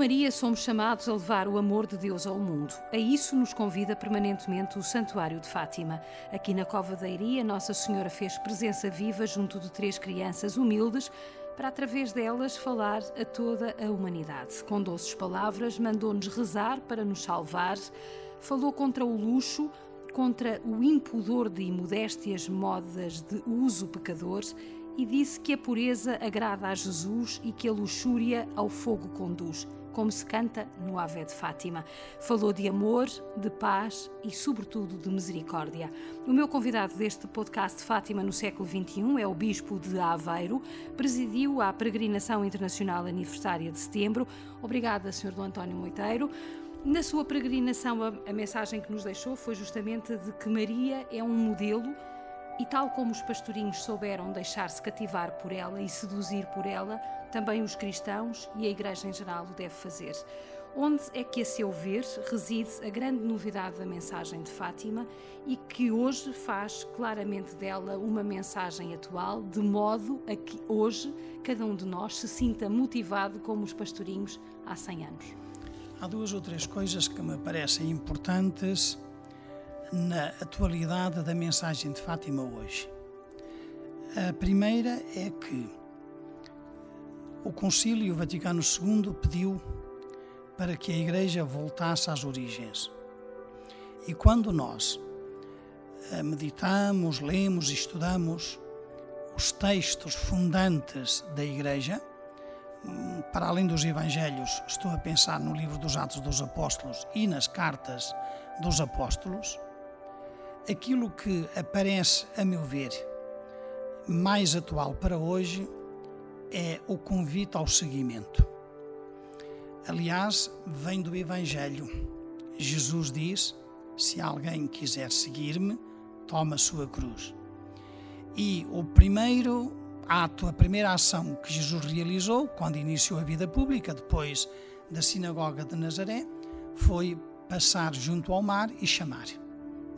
Maria, somos chamados a levar o amor de Deus ao mundo. A isso nos convida permanentemente o Santuário de Fátima. Aqui na Cova da Iria, Nossa Senhora fez presença viva junto de três crianças humildes para, através delas, falar a toda a humanidade. Com doces palavras, mandou-nos rezar para nos salvar, falou contra o luxo, contra o impudor de imodéstias modas de uso pecador e disse que a pureza agrada a Jesus e que a luxúria ao fogo conduz como se canta no Ave de Fátima. Falou de amor, de paz e, sobretudo, de misericórdia. O meu convidado deste podcast de Fátima no século XXI é o Bispo de Aveiro, presidiu a Peregrinação Internacional Aniversária de Setembro. Obrigada, Sr. do António Moiteiro. Na sua peregrinação, a mensagem que nos deixou foi justamente de que Maria é um modelo e, tal como os pastorinhos souberam deixar-se cativar por ela e seduzir por ela, também os cristãos e a Igreja em geral o deve fazer. Onde é que, a seu ver, reside a grande novidade da mensagem de Fátima e que hoje faz claramente dela uma mensagem atual, de modo a que hoje cada um de nós se sinta motivado como os pastorinhos há 100 anos? Há duas ou três coisas que me parecem importantes na atualidade da mensagem de Fátima hoje. A primeira é que o Concílio Vaticano II pediu para que a Igreja voltasse às origens. E quando nós eh, meditamos, lemos e estudamos os textos fundantes da Igreja, hum, para além dos Evangelhos, estou a pensar no livro dos Atos dos Apóstolos e nas cartas dos Apóstolos, aquilo que aparece, a meu ver, mais atual para hoje é o convite ao seguimento. Aliás, vem do Evangelho. Jesus diz: Se alguém quiser seguir-me, toma a sua cruz. E o primeiro ato, a primeira ação que Jesus realizou quando iniciou a vida pública, depois da sinagoga de Nazaré, foi passar junto ao mar e chamar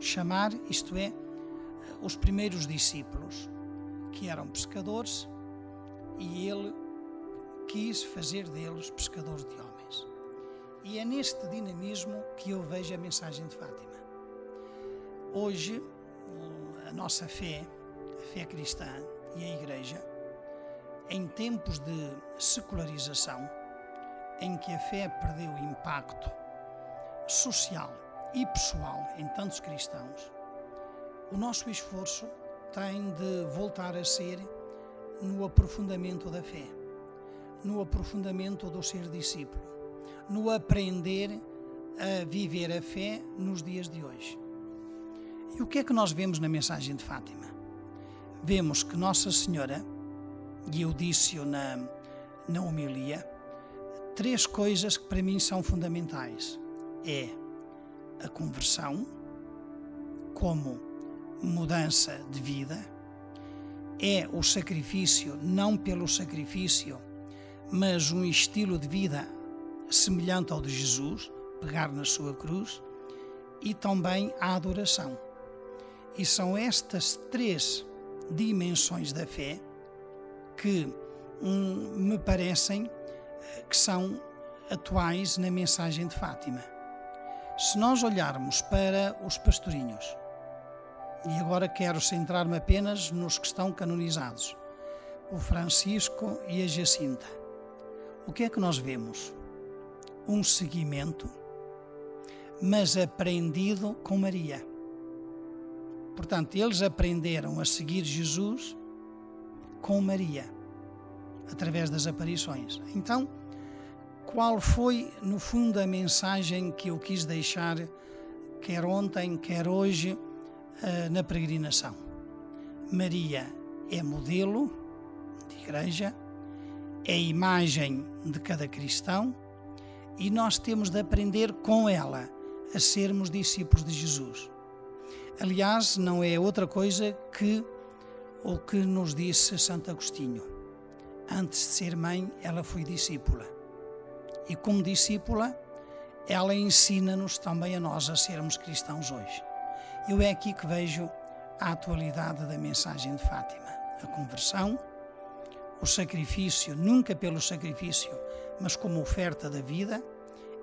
chamar, isto é, os primeiros discípulos, que eram pescadores, e ele quis fazer deles pescadores de homens. E é neste dinamismo que eu vejo a mensagem de Fátima. Hoje, a nossa fé, a fé cristã e a Igreja, em tempos de secularização, em que a fé perdeu impacto social e pessoal em tantos cristãos, o nosso esforço tem de voltar a ser no aprofundamento da fé, no aprofundamento do ser discípulo, no aprender a viver a fé nos dias de hoje. E o que é que nós vemos na mensagem de Fátima? Vemos que Nossa Senhora, e eu disse-o na, na homilia, três coisas que para mim são fundamentais. É a conversão como mudança de vida, é o sacrifício não pelo sacrifício, mas um estilo de vida semelhante ao de Jesus, pegar na sua cruz, e também a adoração. E são estas três dimensões da fé que um, me parecem eh, que são atuais na mensagem de Fátima. Se nós olharmos para os pastorinhos, e agora quero centrar-me apenas nos que estão canonizados, o Francisco e a Jacinta, o que é que nós vemos? Um seguimento, mas aprendido com Maria. Portanto, eles aprenderam a seguir Jesus com Maria, através das aparições. Então, qual foi, no fundo, a mensagem que eu quis deixar, quer ontem, quer hoje, eh, na peregrinação. Maria é modelo de igreja, é imagem de cada cristão e nós temos de aprender com ela a sermos discípulos de Jesus. Aliás, não é outra coisa que o que nos disse Santo Agostinho. Antes de ser mãe, ela foi discípula e como discípula, ela ensina-nos também a nós a sermos cristãos hoje. Eu é aqui que vejo a atualidade da mensagem de Fátima: a conversão o sacrifício, nunca pelo sacrifício, mas como oferta da vida,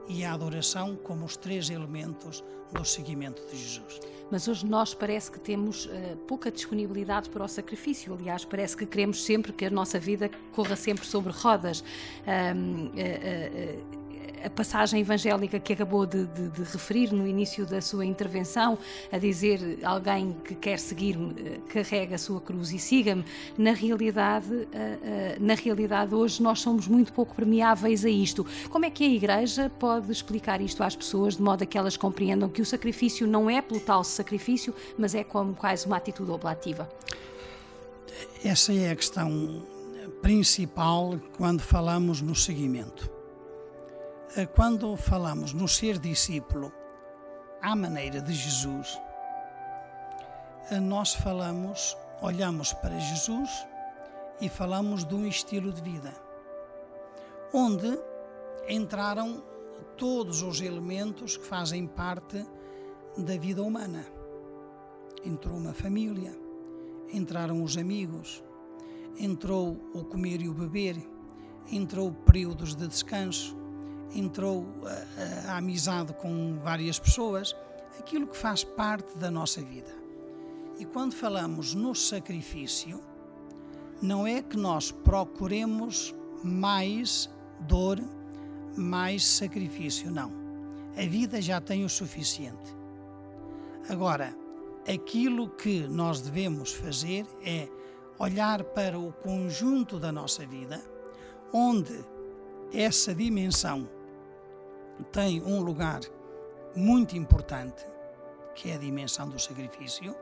e a adoração como os três elementos do seguimento de Jesus. Mas hoje nós parece que temos uh, pouca disponibilidade para o sacrifício. Aliás, parece que queremos sempre que a nossa vida corra sempre sobre rodas. Uh, uh, a passagem evangélica que acabou de, de, de, referir no início da sua intervenção, a dizer alguém que quer seguir-me, carrega a sua cruz e siga-me, na realidade, eh, eh, na realidade hoje nós somos muito pouco permeáveis a isto. Como é que a Igreja pode explicar isto às pessoas de modo a que elas compreendam que o sacrifício não é pelo tal sacrifício, mas é como quase uma atitude oblativa? Essa é a questão principal quando falamos no seguimento quando falamos no ser discípulo à maneira de Jesus, eh, nós falamos, olhamos para Jesus e falamos de um estilo de vida, onde entraram todos os elementos que fazem parte da vida humana. Entrou uma família, entraram os amigos, entrou o comer e o beber, entrou períodos de descanso, entrou a, a, a amizade com várias pessoas, aquilo que faz parte da nossa vida. E quando falamos no sacrifício, não é que nós procuremos mais dor, mais sacrifício, não. A vida já tem o suficiente. Agora, aquilo que nós devemos fazer é olhar para o conjunto da nossa vida, onde essa dimensão tem um lugar muito importante, que é a dimensão do sacrifício,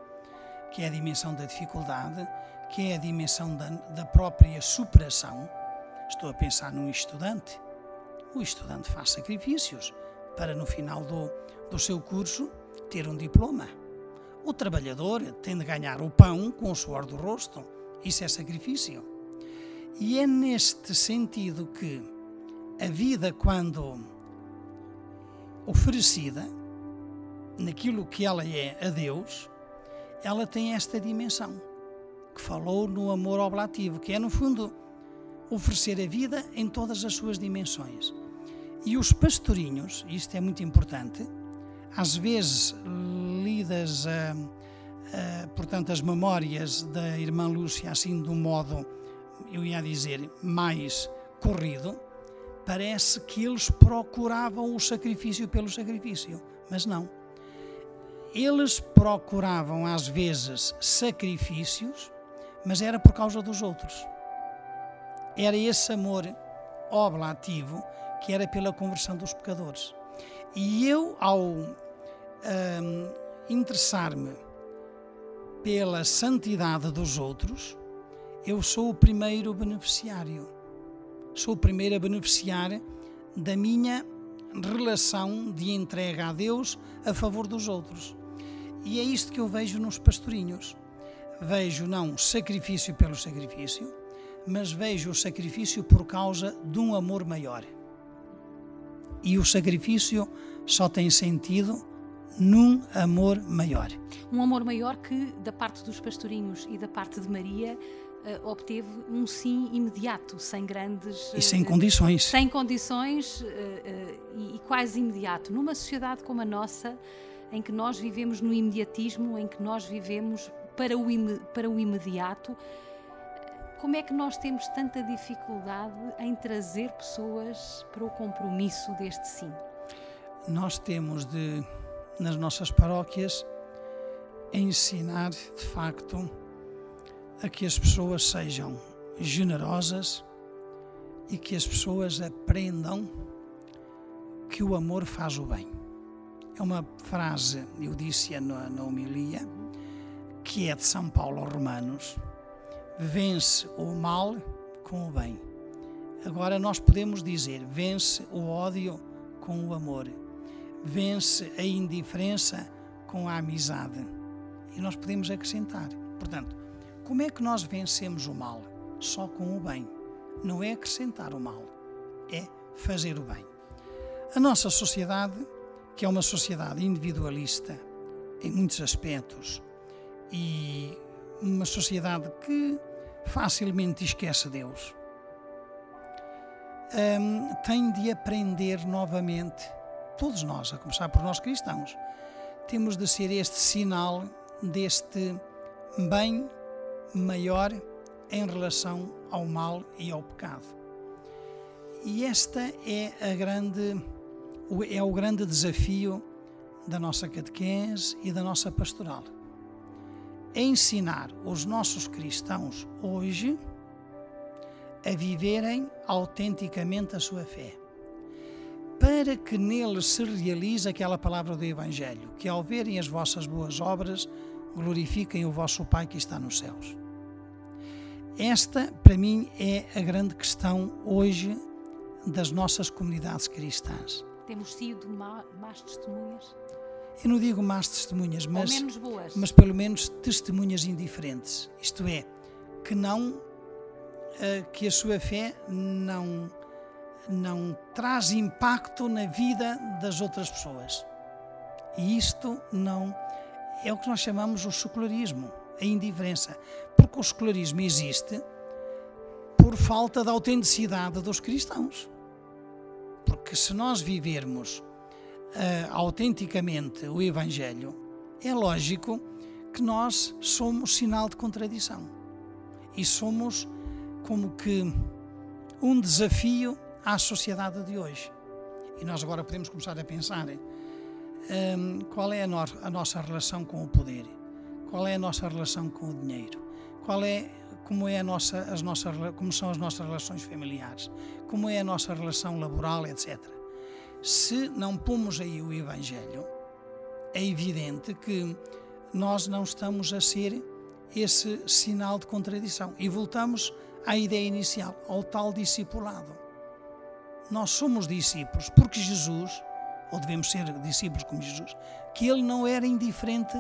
que é a dimensão da dificuldade, que é a dimensão da, da própria superação. Estou a pensar num estudante. O estudante faz sacrifícios para, no final do, do seu curso, ter um diploma. O trabalhador tem de ganhar o pão com o suor do rosto. Isso é sacrifício. E é neste sentido que a vida, quando oferecida naquilo que ela é a Deus, ela tem esta dimensão que falou no amor oblativo, que é no fundo oferecer a vida em todas as suas dimensões. E os pastorinhos, isto é muito importante, às vezes lidas, a, a, portanto, as memórias da irmã Lúcia assim de um modo, eu ia dizer, mais corrido, parece que eles procuravam o sacrifício pelo sacrifício, mas não. Eles procuravam às vezes sacrifícios, mas era por causa dos outros. Era esse amor oblativo que era pela conversão dos pecadores. E eu, ao hum, interessar-me pela santidade dos outros, eu sou o primeiro beneficiário sou o primeiro a beneficiar da minha relação de entrega a Deus a favor dos outros. E é isto que eu vejo nos pastorinhos. Vejo não sacrifício pelo sacrifício, mas vejo o sacrifício por causa de um amor maior. E o sacrifício só tem sentido num amor maior. Um amor maior que, da parte dos pastorinhos e da parte de Maria, uh, obteve um sim imediato, sem grandes. E sem uh, condições. Sem condições uh, e, e quase imediato. Numa sociedade como a nossa, em que nós vivemos no imediatismo, em que nós vivemos para o, para o imediato, como é que nós temos tanta dificuldade em trazer pessoas para o compromisso deste sim? Nós temos de, nas nossas paróquias, ensinar de facto a que as pessoas sejam generosas e que as pessoas aprendam que o amor faz o bem. É uma frase, eu disse-a na, na homilia, que é de São Paulo aos Romanos: vence o mal com o bem. Agora nós podemos dizer: vence o ódio com o amor, vence a indiferença com a amizade. E nós podemos acrescentar. Portanto, como é que nós vencemos o mal? Só com o bem. Não é acrescentar o mal, é fazer o bem. A nossa sociedade, que é uma sociedade individualista em muitos aspectos e uma sociedade que facilmente esquece Deus, um, tem de aprender novamente, todos nós, a começar por nós cristãos, temos de ser este sinal deste bem maior em relação ao mal e ao pecado. E esta é a grande é o grande desafio da nossa catequese e da nossa pastoral. É ensinar os nossos cristãos hoje a viverem autenticamente a sua fé, para que neles se realize aquela palavra do Evangelho, que ao verem as vossas boas obras, glorifiquem o vosso Pai que está nos céus. Esta, para mim, é a grande questão hoje das nossas comunidades cristãs. Temos sido más testemunhas? Eu não digo más testemunhas, mas, menos boas. mas pelo menos testemunhas indiferentes. Isto é, que não que a sua fé não não traz impacto na vida das outras pessoas. E isto não é o que nós chamamos o secularismo, a indiferença, porque o secularismo existe por falta de autenticidade dos cristãos. Porque se nós vivermos uh, autenticamente o Evangelho, é lógico que nós somos sinal de contradição e somos como que um desafio à sociedade de hoje. E nós agora podemos começar a pensar um, qual é a, no a, nossa relação com o poder, qual é a nossa relação com o dinheiro, qual é como é a nossa, as nossas, como são as nossas relações familiares, como é a nossa relação laboral, etc. Se não pomos aí o Evangelho, é evidente que nós não estamos a ser esse sinal de contradição e voltamos à ideia inicial, ao tal discipulado. Nós somos discípulos porque Jesus, ou devemos ser discípulos como Jesus, que ele não era indiferente,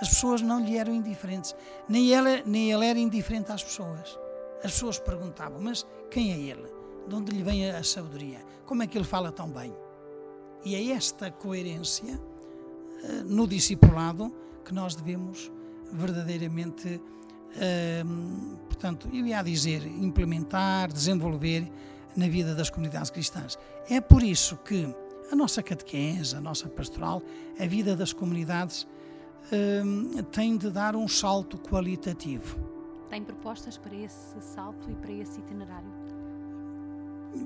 as pessoas não lhe eram indiferentes, nem ele, nem ele era indiferente às pessoas. As pessoas perguntavam: Mas quem é ele? De onde lhe vem a sabedoria? Como é que ele fala tão bem? E é esta coerência eh, no discipulado que nós devemos verdadeiramente portanto, eu ia dizer implementar, desenvolver na vida das comunidades cristãs. É por isso que a nossa catequese, a nossa pastoral, a vida das comunidades tem de dar um salto qualitativo. Tem propostas para esse salto e para esse itinerário?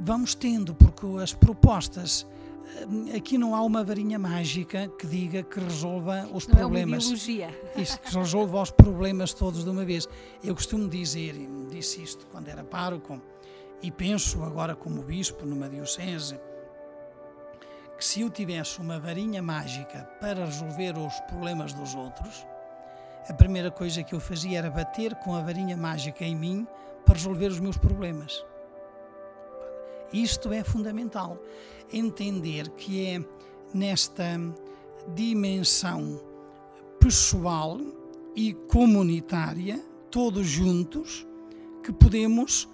Vamos tendo, porque as propostas aqui não há uma varinha mágica que diga que resolva os não problemas. É uma biologia. Isto que resolva os problemas todos de uma vez. Eu costumo dizer, disse isto quando era pároco, e penso agora como bispo numa diocese, que se eu tivesse uma varinha mágica para resolver os problemas dos outros, a primeira coisa que eu fazia era bater com a varinha mágica em mim para resolver os meus problemas. Isto é fundamental. Entender que é nesta dimensão pessoal e comunitária, todos juntos, que podemos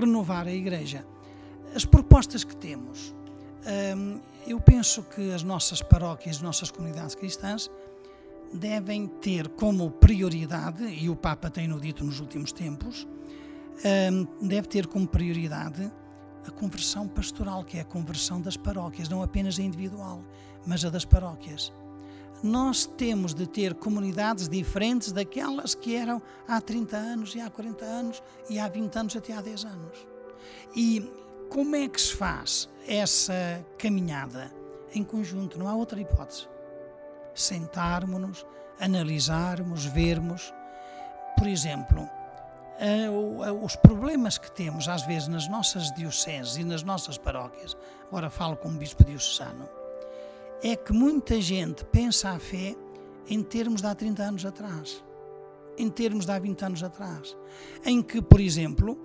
renovar a Igreja. As propostas que temos, eu penso que as nossas paróquias, as nossas comunidades cristãs, devem ter como prioridade, e o Papa tem-no dito nos últimos tempos, deve ter como prioridade a conversão pastoral, que é a conversão das paróquias, não apenas a individual, mas a das paróquias. Nós temos de ter comunidades diferentes daquelas que eram há 30 anos e há 40 anos e há 20 anos até há 10 anos. E como é que se faz essa caminhada em conjunto? Não há outra hipótese. Sentarmos-nos, analisarmos, vermos. Por exemplo, os problemas que temos às vezes nas nossas dioceses e nas nossas paróquias, agora falo como bispo diocesano, é que muita gente pensa a fé em termos de há 30 anos atrás, em termos de há 20 anos atrás, em que, por exemplo,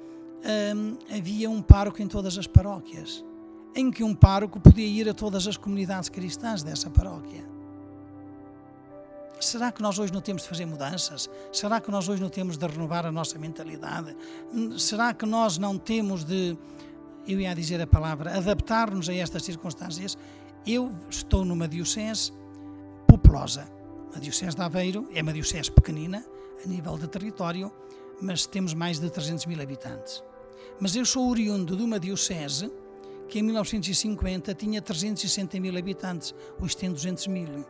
hum, havia um pároco em todas as paróquias, em que um pároco podia ir a todas as comunidades cristãs dessa paróquia Será que nós hoje não temos de fazer mudanças? Será que nós hoje não temos de renovar a nossa mentalidade? Será que nós não temos de, eu ia dizer a palavra, adaptar-nos a estas circunstâncias? Eu estou numa diocese populosa. A diocese de Aveiro é uma diocese pequenina, a nível de território, mas temos mais de 300 mil habitantes. Mas eu sou oriundo de uma diocese que em 1950 tinha 360 mil habitantes, hoje tem 200 mil.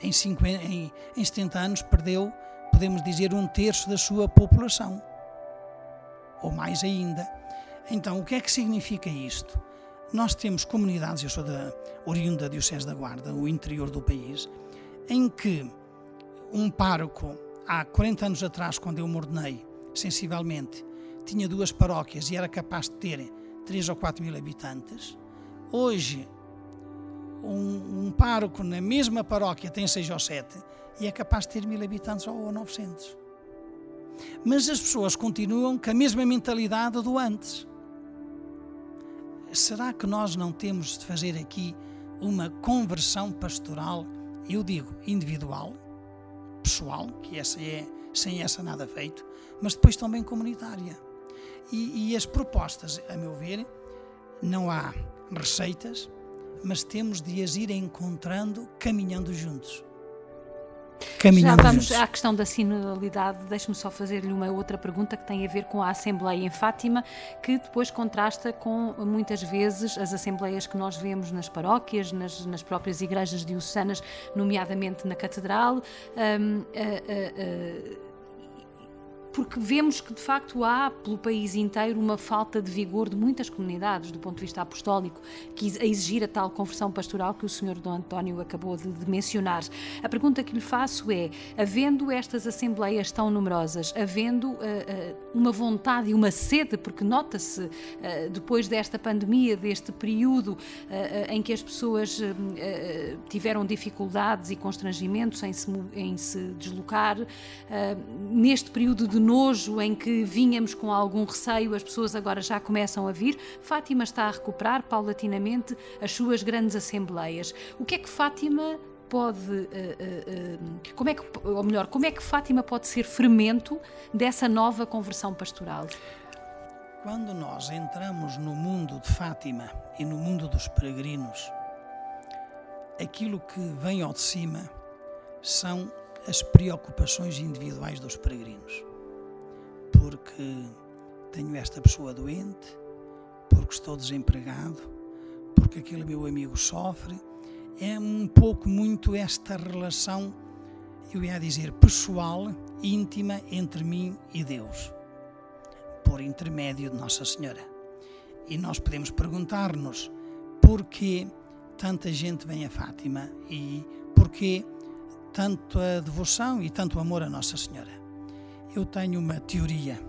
Em, 50, em, em 70 anos perdeu, podemos dizer, um terço da sua população, ou mais ainda. Então, o que é que significa isto? Nós temos comunidades, eu sou da oriunda da Diocese da Guarda, o interior do país, em que um pároco, há 40 anos atrás, quando eu me ordenei, sensivelmente, tinha duas paróquias e era capaz de ter 3 ou 4 mil habitantes. Hoje, um, um pároco na mesma paróquia tem 6 ou 7 e é capaz de ter mil habitantes ou 900. Mas as pessoas continuam com a mesma mentalidade do antes. Será que nós não temos de fazer aqui uma conversão pastoral, eu digo individual, pessoal, que essa é, sem essa nada feito, mas depois também comunitária. E, e as propostas, a meu ver, não há receitas, mas temos de as ir encontrando caminhando juntos. Caminhando Já vamos à questão da sinodalidade. Deixe-me só fazer-lhe uma outra pergunta que tem a ver com a Assembleia em Fátima, que depois contrasta com muitas vezes as assembleias que nós vemos nas paróquias, nas, nas próprias igrejas diocesanas, nomeadamente na Catedral. Um, uh, uh, uh, porque vemos que de facto há pelo país inteiro uma falta de vigor de muitas comunidades do ponto de vista apostólico que a exigir a tal conversão pastoral que o Sr. Dom António acabou de, de, mencionar. A pergunta que lhe faço é, havendo estas assembleias tão numerosas, havendo uh, uh, uma vontade e uma sede, porque nota-se uh, depois desta pandemia, deste período em que as pessoas tiveram dificuldades e constrangimentos em se, em se deslocar, neste período de nojo em que vínhamos com algum receio, as pessoas agora já começam a vir. Fátima está a recuperar paulatinamente as suas grandes assembleias. O que é que Fátima pode, uh, uh, como é que, ou melhor, como é que Fátima pode ser fermento dessa nova conversão pastoral? Quando nós entramos no mundo de Fátima e no mundo dos peregrinos, aquilo que vem ao de cima são as preocupações individuais dos peregrinos porque tenho esta pessoa doente, porque estou desempregado, porque aquele meu amigo sofre. É um pouco muito esta relação, eu ia dizer, pessoal, íntima entre mim e Deus, por intermédio de Nossa Senhora. E nós podemos perguntar-nos porquê tanta gente vem a Fátima e porquê tanta devoção e tanto amor a Nossa Senhora eu tenho uma teoria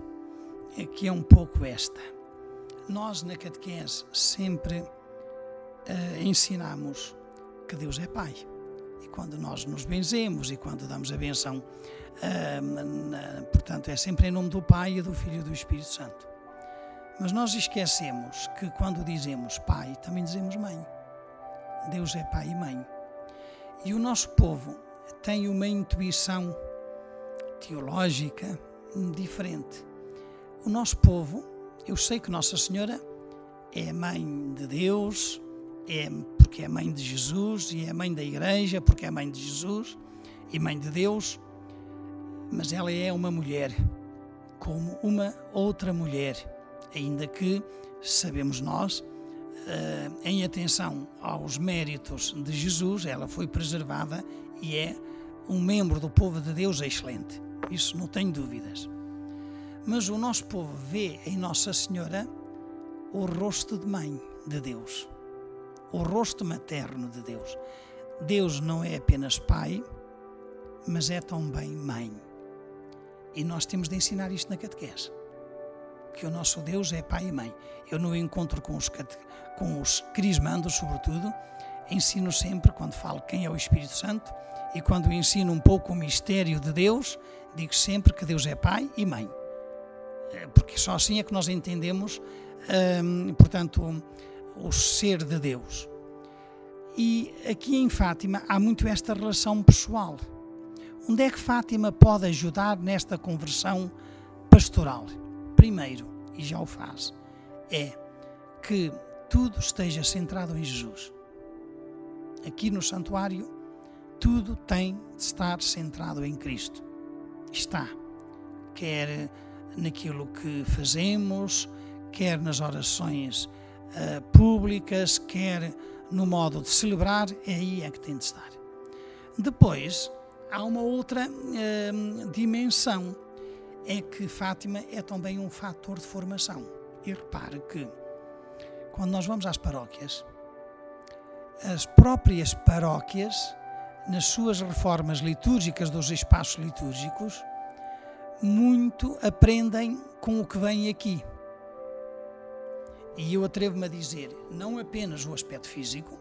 é que é um pouco esta. Nós na catequese sempre uh, ensinamos que Deus é Pai. E quando nós nos benzemos e quando damos a benção, uh, na, portanto, é sempre em nome do Pai e do Filho e do Espírito Santo. Mas nós esquecemos que quando dizemos Pai, também dizemos Mãe. Deus é Pai e Mãe. E o nosso povo tem uma intuição teológica diferente. O nosso povo, eu sei que Nossa Senhora é mãe de Deus, é porque é mãe de Jesus e é mãe da Igreja porque é mãe de Jesus e mãe de Deus, mas ela é uma mulher como uma outra mulher, ainda que sabemos nós, eh, em atenção aos méritos de Jesus, ela foi preservada e é um membro do povo de Deus excelente isso não tenho dúvidas. Mas o nosso povo vê em Nossa Senhora o rosto de mãe de Deus, o rosto materno de Deus. Deus não é apenas pai, mas é também mãe. E nós temos de ensinar isto na catequese. Que o nosso Deus é pai e mãe. Eu no encontro com os, com os crismandos, sobretudo, ensino sempre, quando falo quem é o Espírito Santo, e quando ensino um pouco o mistério de Deus, digo sempre que Deus é Pai e Mãe. Eh, porque só assim é que nós entendemos, hum, portanto, o ser de Deus. E aqui em Fátima há muito esta relação pessoal. Onde é que Fátima pode ajudar nesta conversão pastoral? Primeiro, e já o faz, é que tudo esteja centrado em Jesus. Aqui no santuário, tudo tem de estar centrado em Cristo. Está. quer naquilo que fazemos, quer nas orações uh, públicas, quer no modo de celebrar, é aí é que tem de estar. Depois, há uma outra uh, dimensão, é que Fátima é também um fator de formação. E repare que, quando nós vamos às paróquias, as próprias paróquias, nas suas reformas litúrgicas dos espaços litúrgicos, muito aprendem com o que vem aqui. E eu atrevo-me a dizer, não apenas o aspecto físico,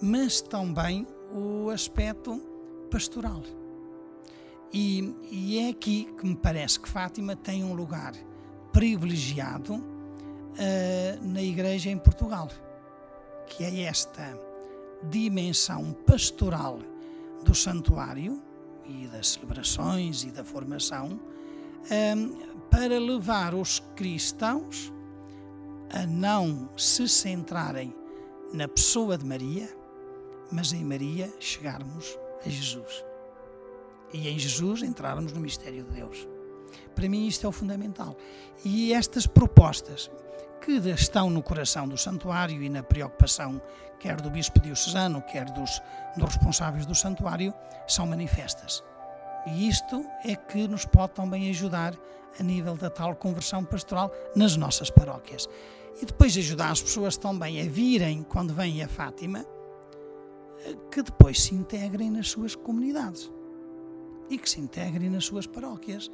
mas também o aspecto pastoral. E, e, é aqui que me parece que Fátima tem um lugar privilegiado uh, na Igreja em Portugal, que é esta dimensão pastoral do santuário e das celebrações e da formação um, ehm, para levar os cristãos a não se centrarem na pessoa de Maria, mas em Maria chegarmos a Jesus. E em Jesus entrarmos no mistério de Deus. Para mim, isto é o fundamental. E estas propostas que estão no coração do santuário e na preocupação, quer do bispo diocesano, quer dos, dos responsáveis do santuário, são manifestas. E isto é que nos pode também ajudar a nível da tal conversão pastoral nas nossas paróquias. E depois ajudar as pessoas também a virem, quando vêm a Fátima, que depois se integrem nas suas comunidades e que se integrem nas suas paróquias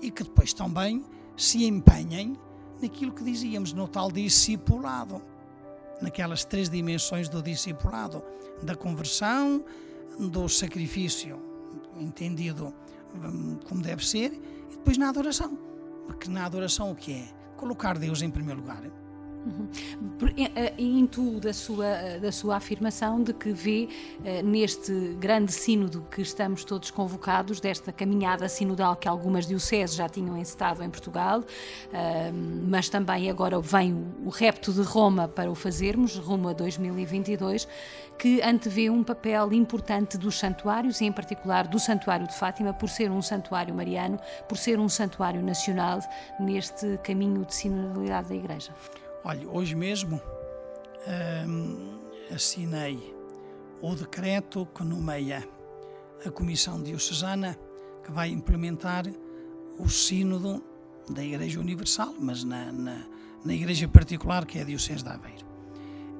e que depois também se empenhem naquilo que dizíamos, no tal discipulado, naquelas três dimensões do discipulado, da conversão, do sacrifício, entendido hum, como deve ser, e depois na adoração. Porque na adoração o que é? Colocar Deus em primeiro lugar. Uhum. Intuo da sua, da sua afirmação de que vê eh, neste grande sínodo que estamos todos convocados, desta caminhada sinodal que algumas dioceses já tinham encetado em Portugal, mas também agora vem o repto de Roma para o fazermos, rumo a 2022, que antevê um papel importante dos santuários e, em particular, do Santuário de Fátima, por ser um santuário mariano, por ser um santuário nacional neste caminho de sinodalidade da Igreja. Olha, hoje mesmo hum, assinei o decreto que nomeia a Comissão Diocesana que vai implementar o Sínodo da Igreja Universal, mas na, na, na Igreja particular que é a Diocese de Aveiro.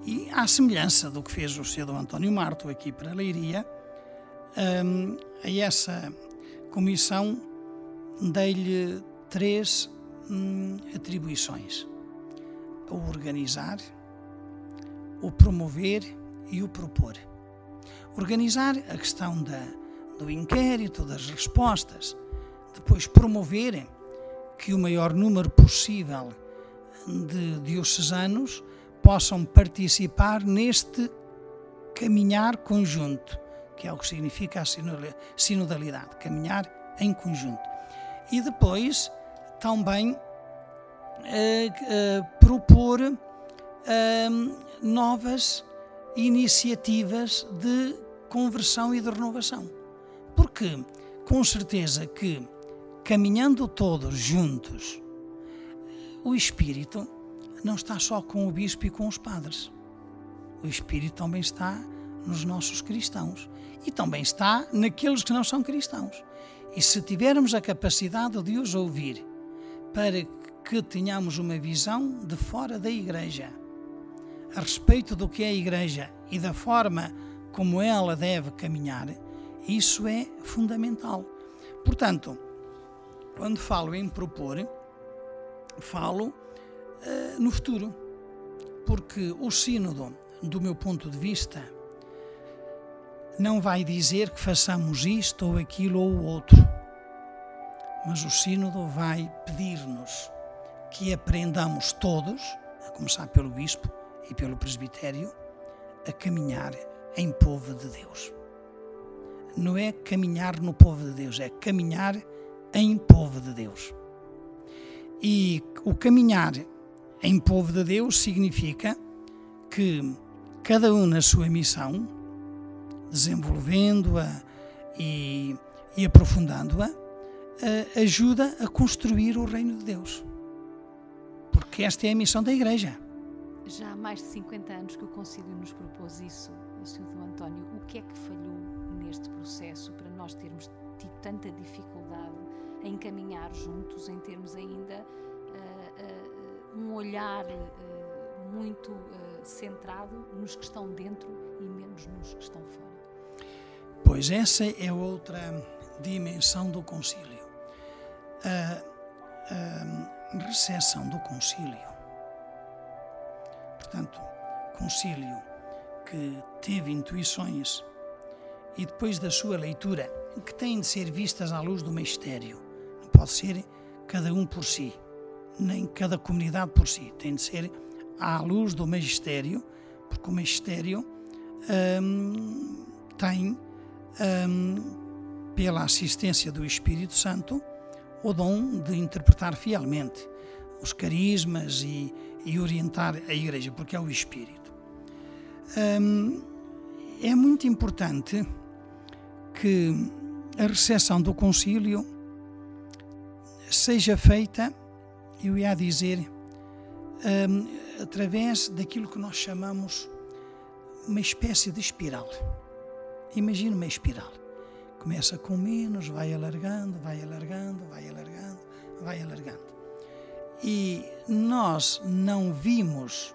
E à semelhança do que fez o cedo António Marto aqui para a Leiria, hum, a essa comissão dei-lhe três hum, atribuições o organizar, o promover e o propor. Organizar a questão da, do inquérito, das respostas, depois promover que o maior número possível de diocesanos possam participar neste caminhar conjunto, que é o que significa a sinodalidade, caminhar em conjunto. E depois também propor novas iniciativas de conversão e de renovação. Porque, com certeza, que caminhando todos juntos, o Espírito não está só com o bispo e com os padres. O Espírito também está nos nossos cristãos e também está naqueles que não são cristãos. E se tivermos a capacidade de os ouvir para que tenhamos uma visão de fora da Igreja a respeito do que é a Igreja e da forma como ela deve caminhar, isso é fundamental. Portanto, quando falo em propor, falo uh, no futuro, porque o Sínodo, do meu ponto de vista, não vai dizer que façamos isto ou aquilo ou o outro, mas o Sínodo vai pedir-nos que aprendamos todos, a começar pelo bispo e pelo presbitério, a caminhar em povo de Deus. Não é caminhar no povo de Deus, é caminhar em povo de Deus. E o caminhar em povo de Deus significa que cada um na sua missão, desenvolvendo-a e, e aprofundando-a, uh, ajuda a construir o reino de Deus. Porque esta é a missão da Igreja. Já há mais de 50 anos que o Concílio nos propôs isso, Sr. Dom António. O que é que falhou neste processo para nós termos tido tanta dificuldade em encaminhar juntos, em termos ainda uh, uh, um olhar uh, muito centrado nos que estão dentro e menos nos que estão fora? Pois essa é outra dimensão do concílio. A, a recepção do concílio. Portanto, concílio que teve intuições e depois da sua leitura, que têm de ser vistas à luz do mistério. Não pode ser cada um por si, nem cada comunidade por si. Tem de ser à luz do magistério, porque o magistério hum, tem um, pela assistência do Espírito Santo, o dom de interpretar fielmente os carismas e, e orientar a Igreja, porque é o Espírito. Um, é muito importante que a recepção do concílio seja feita, eu ia dizer, um, através daquilo que nós chamamos uma espécie de espiral. Imagina uma espiral. Começa com menos, vai alargando, vai alargando, vai alargando, vai alargando. E nós não vimos,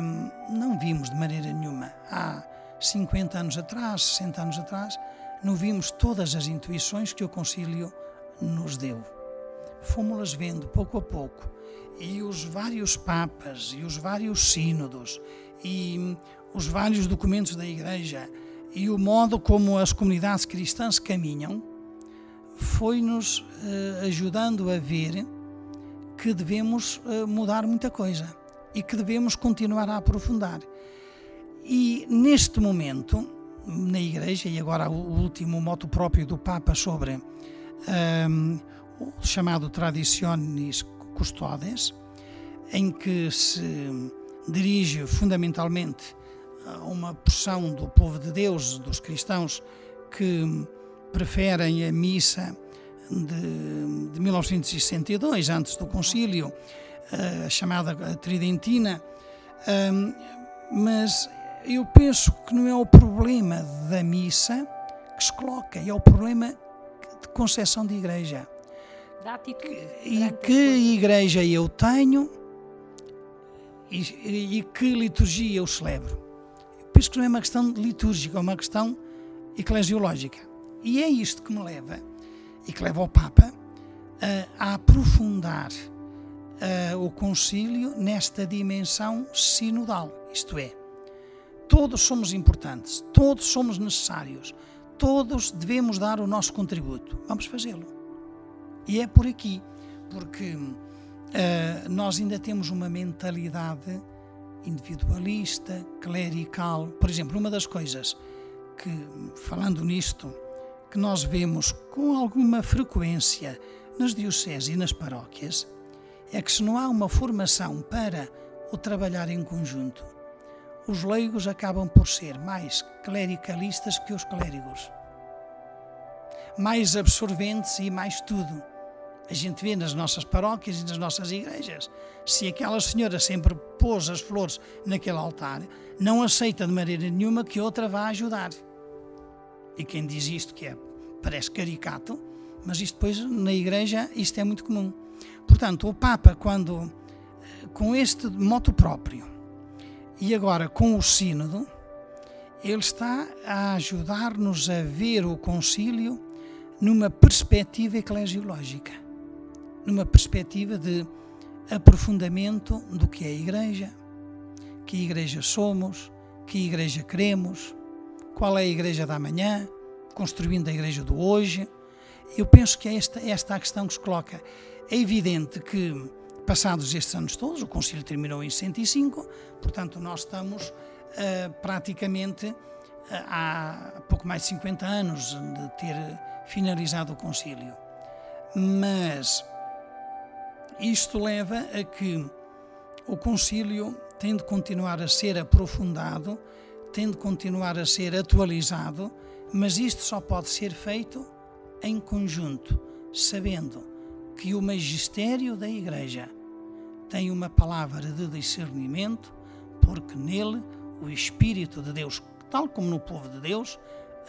hum, não vimos de maneira nenhuma, há 50 anos atrás, 60 anos atrás, não vimos todas as intuições que o Concílio nos deu. Fomos-las vendo pouco a pouco. E os vários papas, e os vários sínodos, e os vários documentos da Igreja e o modo como as comunidades cristãs caminham, foi-nos uh, ajudando a ver que devemos uh, mudar muita coisa e que devemos continuar a aprofundar. E neste momento, na Igreja, e agora o último moto próprio do Papa sobre um, ehm, o chamado Traditionis Custodes, em que se dirige fundamentalmente uma porção do povo de Deus, dos cristãos, que preferem a missa de, de 1962, antes do concílio, a chamada Tridentina, mas eu penso que não é o problema da missa que se coloca, é o problema de concepção de igreja. Da atitude. E que igreja eu tenho e, e que liturgia eu celebro. Isso que não é uma questão litúrgica, é uma questão eclesiológica. E é isto que me leva, e que leva o Papa, a, a aprofundar o concílio nesta dimensão sinodal. Isto é, todos somos importantes, todos somos necessários, todos devemos dar o nosso contributo. Vamos fazê-lo. E é por aqui, porque uh, nós ainda temos uma mentalidade individualista, clerical. Por exemplo, uma das coisas que, falando nisto, que nós vemos com alguma frequência nas dioceses e nas paróquias, é que se não há uma formação para o trabalhar em conjunto, os leigos acabam por ser mais clericalistas que os clérigos, mais absorventes e mais tudo a gente vê nas nossas paróquias e nas nossas igrejas. Se aquela senhora sempre pôs as flores naquele altar, não aceita de maneira nenhuma que outra vá ajudar. E quem diz isto que é, parece caricato, mas isto depois na igreja isto é muito comum. Portanto, o Papa, quando com este moto próprio e agora com o sínodo, ele está a ajudar-nos a ver o concílio numa perspectiva eclesiológica numa perspectiva de aprofundamento do que é a Igreja, que Igreja somos, que Igreja queremos, qual é a Igreja da manhã, construindo a Igreja do hoje. Eu penso que é esta, esta a questão que se coloca. É evidente que, passados estes anos todos, o Concílio terminou em 105, portanto, nós estamos uh, praticamente uh, há pouco mais de 50 anos de ter finalizado o Concílio. Mas isto leva a que o concílio tem de continuar a ser aprofundado, tem de continuar a ser atualizado, mas isto só pode ser feito em conjunto, sabendo que o magistério da Igreja tem uma palavra de discernimento, porque nele o Espírito de Deus, tal como no povo de Deus,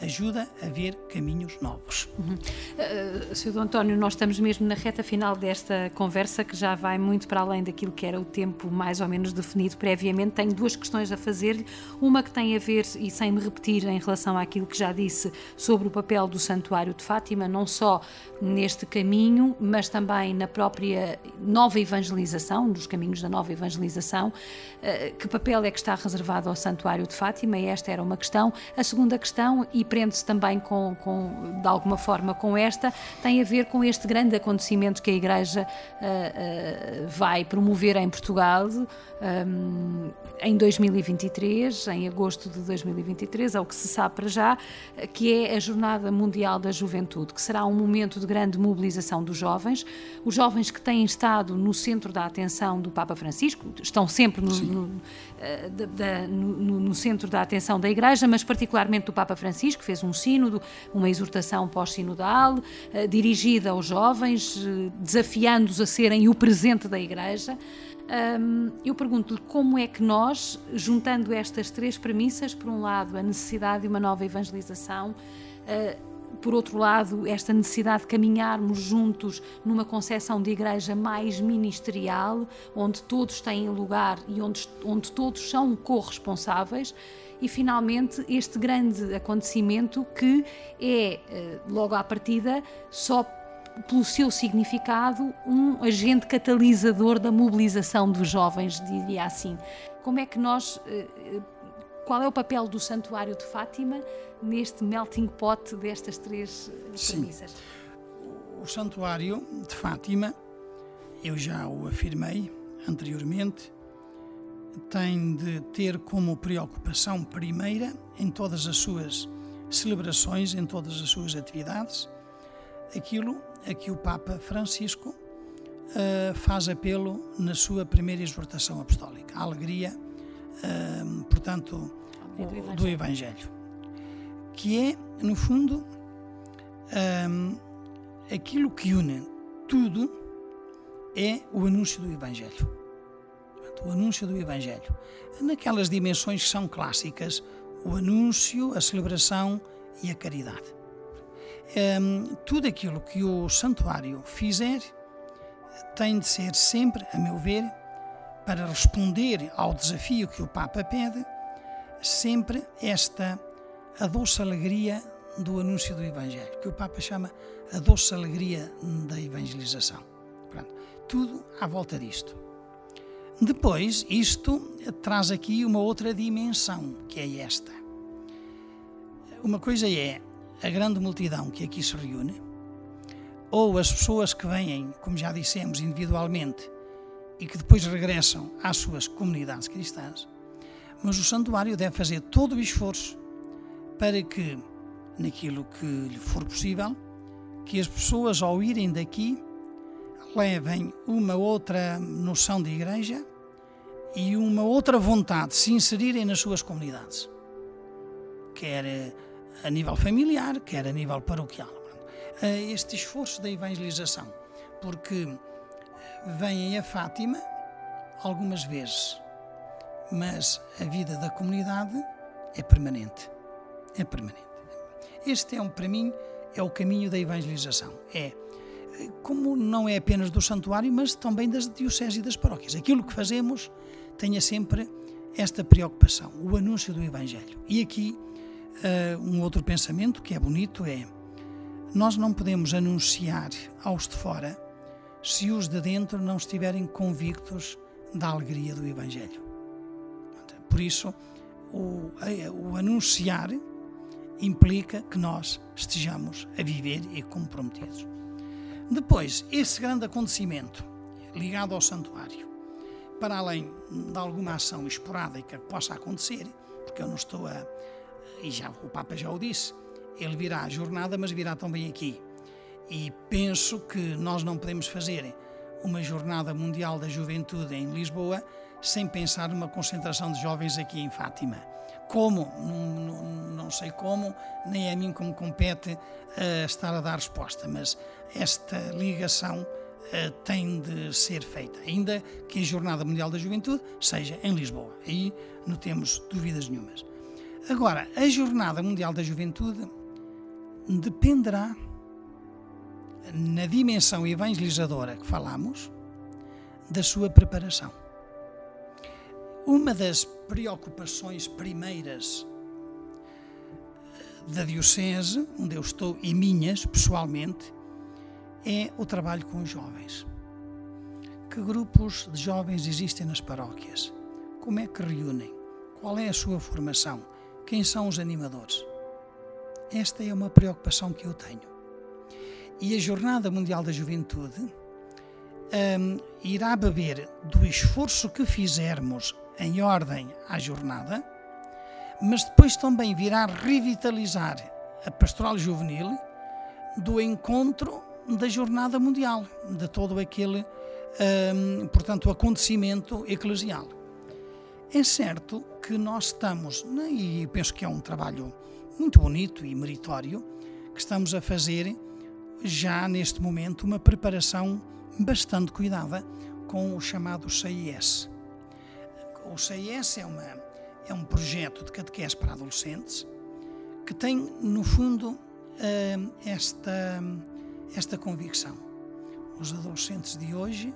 ajuda a ver caminhos novos. Uhum. Uh, Sr. António, nós estamos mesmo na reta final desta conversa que já vai muito para além daquilo que era o tempo mais ou menos definido previamente. Tenho duas questões a fazer-lhe. Uma que tem a ver, e sem me repetir em relação àquilo que já disse sobre o papel do Santuário de Fátima, não só neste caminho, mas também na própria nova evangelização, dos caminhos da nova evangelização. Uh, que papel é que está reservado ao Santuário de Fátima? Esta era uma questão. A segunda questão, e prende-se também com, com, de alguma forma com esta, tem a ver com este grande acontecimento que a Igreja uh, uh, vai promover em Portugal um, em 2023, em agosto de 2023, é o que se sabe para já, que é a Jornada Mundial da Juventude, que será um momento de grande mobilização dos jovens. Os jovens que têm estado no centro da atenção do Papa Francisco, estão sempre no, no, eh, no, no centro da atenção da Igreja, mas particularmente do Papa Francisco, que fez um sínodo, uma exortação pós-sinodal, uh, dirigida aos jovens, uh, desafiando-os a serem o presente da Igreja. Eu pergunto-lhe como é que nós, juntando estas três premissas, por um lado, a necessidade de uma nova evangelização, por outro lado, esta necessidade de caminharmos juntos numa concepção de igreja mais ministerial, onde todos têm lugar e onde, onde todos são corresponsáveis, e finalmente este grande acontecimento que é, eh, logo à partida, só pelo seu significado, um agente catalisador da mobilização dos jovens, diria assim. Como é que nós. Eh, eh, qual é o papel do Santuário de Fátima neste melting pot destas três eh, premissas? Sim. O Santuário de Fátima, eu já o afirmei anteriormente, tem de ter como preocupação primeira em todas as suas celebrações, em todas as suas atividades, aquilo a que o Papa Francisco uh, faz apelo na sua primeira exortação apostólica, a alegria, uh, portanto, do Evangelho. do Evangelho, que é, no fundo, um, aquilo que une tudo é o anúncio do Evangelho. O anúncio do Evangelho. Naquelas dimensões que são clássicas, o anúncio, a celebração e a caridade um, tudo aquilo que o santuário fizer tem de ser sempre, a meu ver, para responder ao desafio que o Papa pede, sempre esta a doce alegria do anúncio do Evangelho, que o Papa chama a doce alegria da evangelização. Pronto, tudo à volta disto. Depois, isto traz aqui uma outra dimensão, que é esta. Uma coisa é a grande multidão que aqui se reúne, ou as pessoas que vêm, como já dissemos, individualmente e que depois regressam às suas comunidades cristãs, mas o santuário deve fazer todo o esforço para que, naquilo que lhe for possível, que as pessoas ao irem daqui levem uma outra noção de igreja e uma outra vontade de se inserirem nas suas comunidades. Quer a nível familiar, quer a nível paroquial. Este esforço da evangelização, porque vêm a Fátima algumas vezes, mas a vida da comunidade é permanente. É permanente. Este é um, para mim, é o caminho da evangelização. É como não é apenas do santuário, mas também das dioceses e das paróquias. Aquilo que fazemos tenha sempre esta preocupação, o anúncio do Evangelho. E aqui Uh, um outro pensamento que é bonito é: nós não podemos anunciar aos de fora se os de dentro não estiverem convictos da alegria do Evangelho. Por isso, o, o anunciar implica que nós estejamos a viver e comprometidos. Depois, esse grande acontecimento ligado ao santuário, para além de alguma ação esporádica que possa acontecer, porque eu não estou a, e já o Papa já o disse, ele virá à jornada, mas virá também aqui. E penso que nós não podemos fazer uma jornada mundial da juventude em Lisboa sem pensar numa concentração de jovens aqui em Fátima, como, não, não, sei como, nem é a mim como compete uh, estar a dar resposta, mas esta ligação uh, tem de ser feita, ainda que a Jornada Mundial da Juventude seja em Lisboa. Aí não temos dúvidas nenhumas. Agora, a Jornada Mundial da Juventude dependerá, na dimensão evangelizadora que falamos, da sua preparação. Uma das preocupações primeiras eh, da Diocese, onde eu estou, e minhas, pessoalmente, é o trabalho com os jovens. Que grupos de jovens existem nas paróquias? Como é que reúnem? Qual é a sua formação? Quem são os animadores? Esta é uma preocupação que eu tenho. E a Jornada Mundial da Juventude um, irá beber do esforço que fizermos em ordem à jornada, mas depois também virá revitalizar a pastoral juvenil do encontro da jornada mundial, de todo aquele, um, portanto, acontecimento eclesial. É certo que nós estamos, né, e penso que é um trabalho muito bonito e meritório, que estamos a fazer já neste momento uma preparação bastante cuidada com o chamado CIS. O CIS é, uma, é um projeto de catequese para adolescentes que tem, no fundo, eh, esta, esta convicção. Os adolescentes de hoje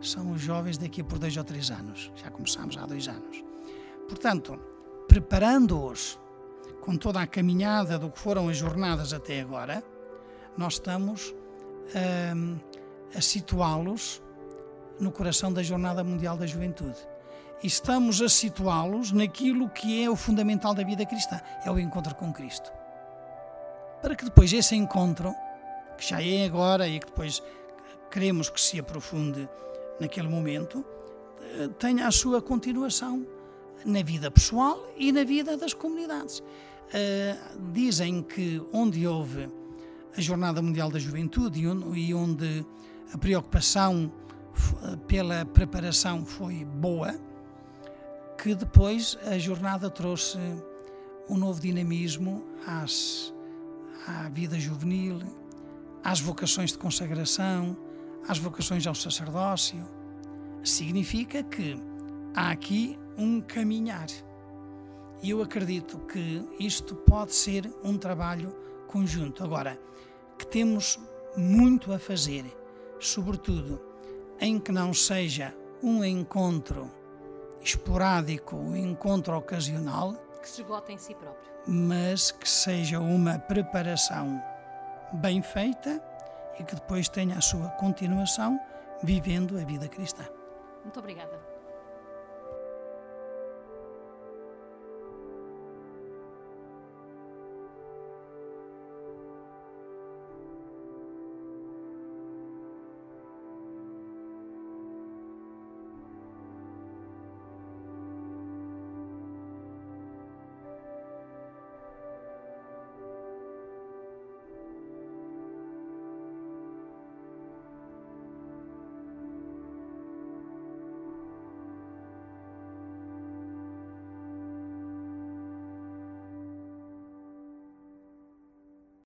são os jovens daqui por dois ou três anos. Já começamos há dois anos. Portanto, preparando-os com toda a caminhada do que foram as jornadas até agora, nós estamos um, a situá-los no coração da Jornada Mundial da Juventude. Estamos a situá-los naquilo que é o fundamental da vida cristã, é o encontro com Cristo. Para que depois esse encontro, que já é agora e que depois queremos que se aprofunde naquele momento, eh, tenha a sua continuação na vida pessoal e na vida das comunidades. Uh, dizem que onde houve a Jornada Mundial da Juventude e onde a preocupação pela preparação foi boa, que depois a jornada trouxe um novo dinamismo às, à vida juvenil, às vocações de consagração, às vocações ao sacerdócio. Significa que há aqui um caminhar. E eu acredito que isto pode ser um trabalho conjunto. Agora, que temos muito a fazer, sobretudo em que não seja um encontro esporádico, um encontro ocasional. Que se esgota em si próprio. Mas que seja uma preparação bem feita e que depois tenha a sua continuação vivendo a vida cristã. Muito obrigada.